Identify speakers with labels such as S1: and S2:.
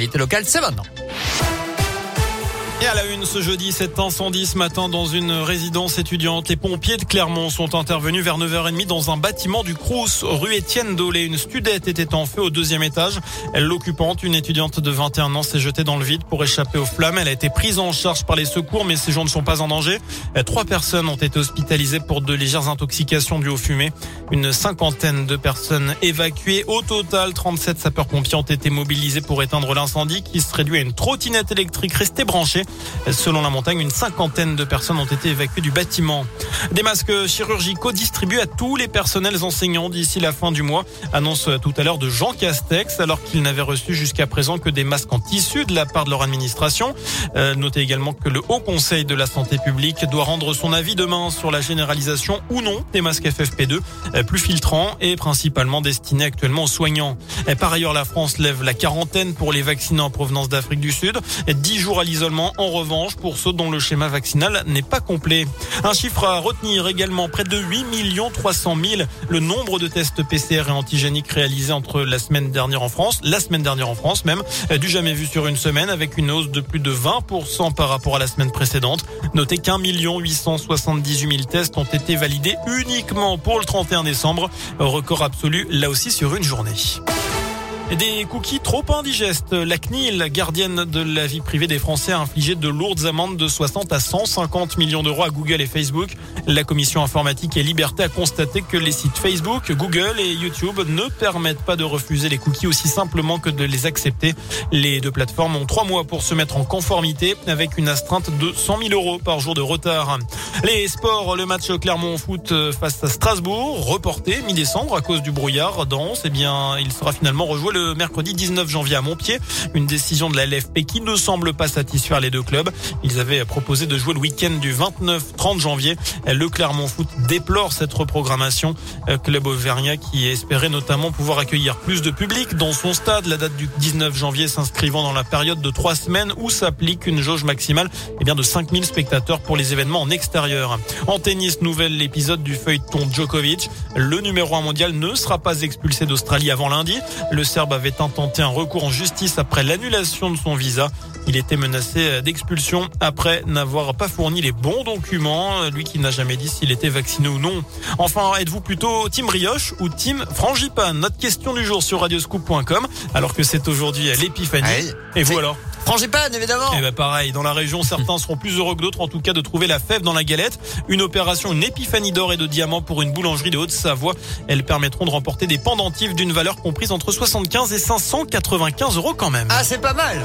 S1: L'été locale, c'est maintenant.
S2: Et à la une ce jeudi, cet incendie ce matin dans une résidence étudiante. Les pompiers de Clermont sont intervenus vers 9h30 dans un bâtiment du Crous, rue Étienne Dolé. Une studette était en feu au deuxième étage. L'occupante, une étudiante de 21 ans, s'est jetée dans le vide pour échapper aux flammes. Elle a été prise en charge par les secours, mais ses gens ne sont pas en danger. Trois personnes ont été hospitalisées pour de légères intoxications dues aux fumées. Une cinquantaine de personnes évacuées. Au total, 37 sapeurs-pompiers ont été mobilisés pour éteindre l'incendie qui se réduit à une trottinette électrique restée branchée. Selon la montagne, une cinquantaine de personnes ont été évacuées du bâtiment. Des masques chirurgicaux distribués à tous les personnels enseignants d'ici la fin du mois, annonce tout à l'heure de Jean Castex, alors qu'il n'avait reçu jusqu'à présent que des masques en tissu de la part de leur administration. Euh, notez également que le Haut Conseil de la Santé publique doit rendre son avis demain sur la généralisation ou non des masques FFP2, euh, plus filtrants et principalement destinés actuellement aux soignants. Par ailleurs, la France lève la quarantaine pour les vaccinés en provenance d'Afrique du Sud. 10 jours à l'isolement en revanche pour ceux dont le schéma vaccinal n'est pas complet. Un chiffre à retenir également, près de 8 300 000 le nombre de tests PCR et antigéniques réalisés entre la semaine dernière en France, la semaine dernière en France même, du jamais vu sur une semaine avec une hausse de plus de 20% par rapport à la semaine précédente. Notez qu'un million 878 000 tests ont été validés uniquement pour le 31 décembre, record absolu là aussi sur une journée. Des cookies trop indigestes. La CNIL, gardienne de la vie privée des Français, a infligé de lourdes amendes de 60 à 150 millions d'euros à Google et Facebook. La commission informatique et liberté a constaté que les sites Facebook, Google et YouTube ne permettent pas de refuser les cookies aussi simplement que de les accepter. Les deux plateformes ont trois mois pour se mettre en conformité avec une astreinte de 100 000 euros par jour de retard. Les sports, le match Clermont foot face à Strasbourg, reporté mi-décembre à cause du brouillard dense, eh bien, il sera finalement rejoué le mercredi 19 janvier à Montpied. Une décision de la LFP qui ne semble pas satisfaire les deux clubs. Ils avaient proposé de jouer le week-end du 29-30 janvier. Le Clermont Foot déplore cette reprogrammation. Euh, club auvergnat qui espérait notamment pouvoir accueillir plus de public dans son stade. La date du 19 janvier s'inscrivant dans la période de trois semaines où s'applique une jauge maximale eh bien de 5000 spectateurs pour les événements en extérieur. En tennis, nouvel épisode du feuilleton Djokovic. Le numéro 1 mondial ne sera pas expulsé d'Australie avant lundi. Le Serbe avait intenté un recours en justice après l'annulation de son visa. Il était menacé d'expulsion après n'avoir pas fourni les bons documents, lui qui n'a jamais dit s'il était vacciné ou non. Enfin, êtes-vous plutôt team brioche ou team frangipane? Notre question du jour sur radioscoop.com, alors que c'est aujourd'hui l'épiphanie. Et vous alors?
S1: Frangipane, évidemment.
S2: Et eh ben pareil, dans la région, certains seront plus heureux que d'autres, en tout cas, de trouver la fève dans la galette. Une opération, une épiphanie d'or et de diamants pour une boulangerie de Haute-Savoie. Elles permettront de remporter des pendentifs d'une valeur comprise entre 75 et 595 euros quand même.
S1: Ah, c'est pas mal.